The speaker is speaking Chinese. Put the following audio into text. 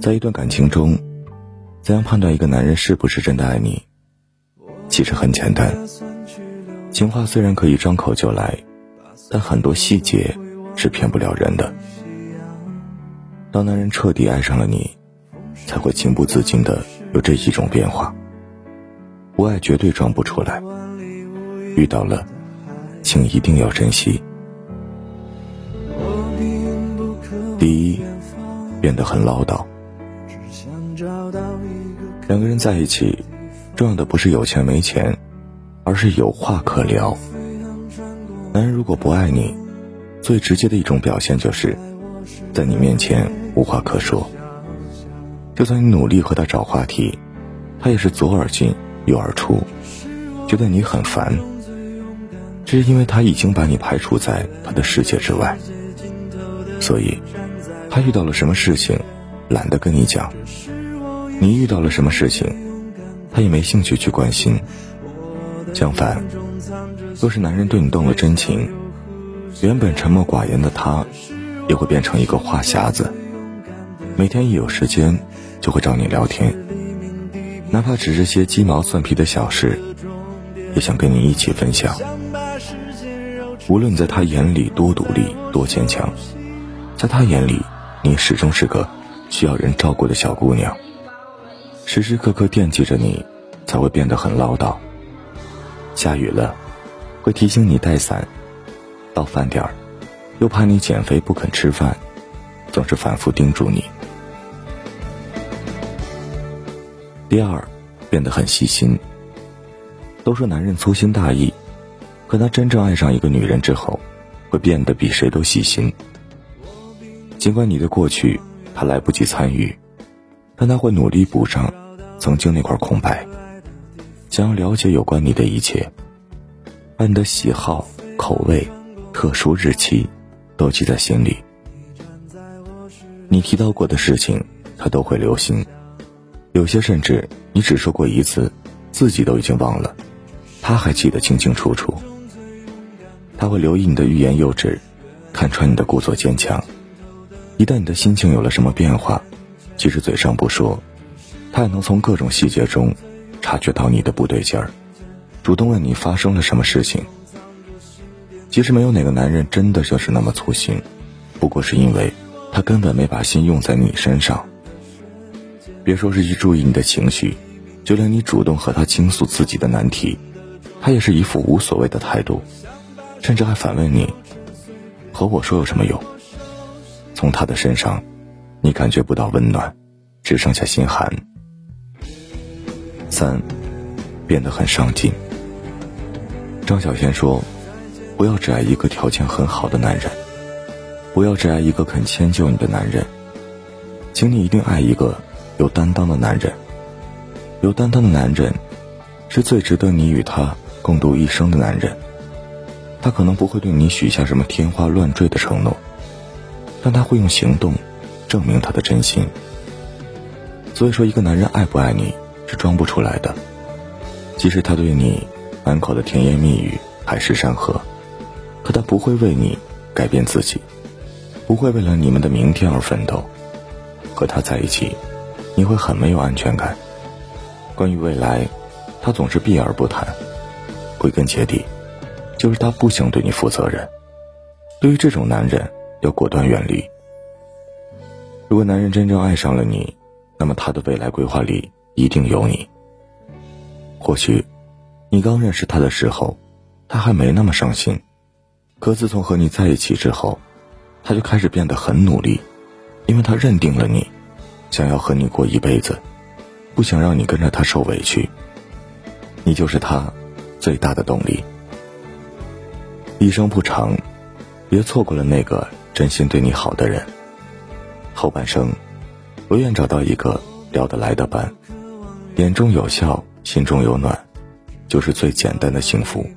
在一段感情中，怎样判断一个男人是不是真的爱你？其实很简单，情话虽然可以张口就来，但很多细节是骗不了人的。当男人彻底爱上了你，才会情不自禁的有这几种变化。不爱绝对装不出来，遇到了，请一定要珍惜。第一，变得很唠叨。两个人在一起，重要的不是有钱没钱，而是有话可聊。男人如果不爱你，最直接的一种表现就是，在你面前无话可说。就算你努力和他找话题，他也是左耳进右耳出，觉得你很烦。这是因为他已经把你排除在他的世界之外，所以，他遇到了什么事情，懒得跟你讲。你遇到了什么事情，他也没兴趣去关心。相反，若是男人对你动了真情，原本沉默寡言的他，也会变成一个话匣子。每天一有时间，就会找你聊天，哪怕只是些鸡毛蒜皮的小事，也想跟你一起分享。无论你在他眼里多独立、多坚强，在他眼里，你始终是个需要人照顾的小姑娘。时时刻刻惦记着你，才会变得很唠叨。下雨了，会提醒你带伞；到饭点儿，又怕你减肥不肯吃饭，总是反复叮嘱你。第二，变得很细心。都说男人粗心大意，可他真正爱上一个女人之后，会变得比谁都细心。尽管你的过去他来不及参与。但他会努力补上曾经那块空白，想要了解有关你的一切，把你的喜好、口味、特殊日期都记在心里。你提到过的事情，他都会留心，有些甚至你只说过一次，自己都已经忘了，他还记得清清楚楚。他会留意你的欲言又止，看穿你的故作坚强。一旦你的心情有了什么变化，即使嘴上不说，他也能从各种细节中察觉到你的不对劲儿，主动问你发生了什么事情。其实没有哪个男人真的就是那么粗心，不过是因为他根本没把心用在你身上。别说是去注意你的情绪，就连你主动和他倾诉自己的难题，他也是一副无所谓的态度，甚至还反问你：“和我说有什么用？”从他的身上。你感觉不到温暖，只剩下心寒。三，变得很上进。张小娴说：“不要只爱一个条件很好的男人，不要只爱一个肯迁就你的男人，请你一定爱一个有担当的男人。有担当的男人，是最值得你与他共度一生的男人。他可能不会对你许下什么天花乱坠的承诺，但他会用行动。”证明他的真心。所以说，一个男人爱不爱你是装不出来的。即使他对你满口的甜言蜜语、海誓山河，可他不会为你改变自己，不会为了你们的明天而奋斗。和他在一起，你会很没有安全感。关于未来，他总是避而不谈。归根结底，就是他不想对你负责任。对于这种男人，要果断远离。如果男人真正爱上了你，那么他的未来规划里一定有你。或许，你刚认识他的时候，他还没那么上心，可自从和你在一起之后，他就开始变得很努力，因为他认定了你，想要和你过一辈子，不想让你跟着他受委屈。你就是他最大的动力。一生不长，别错过了那个真心对你好的人。后半生，我愿找到一个聊得来的伴，眼中有笑，心中有暖，就是最简单的幸福。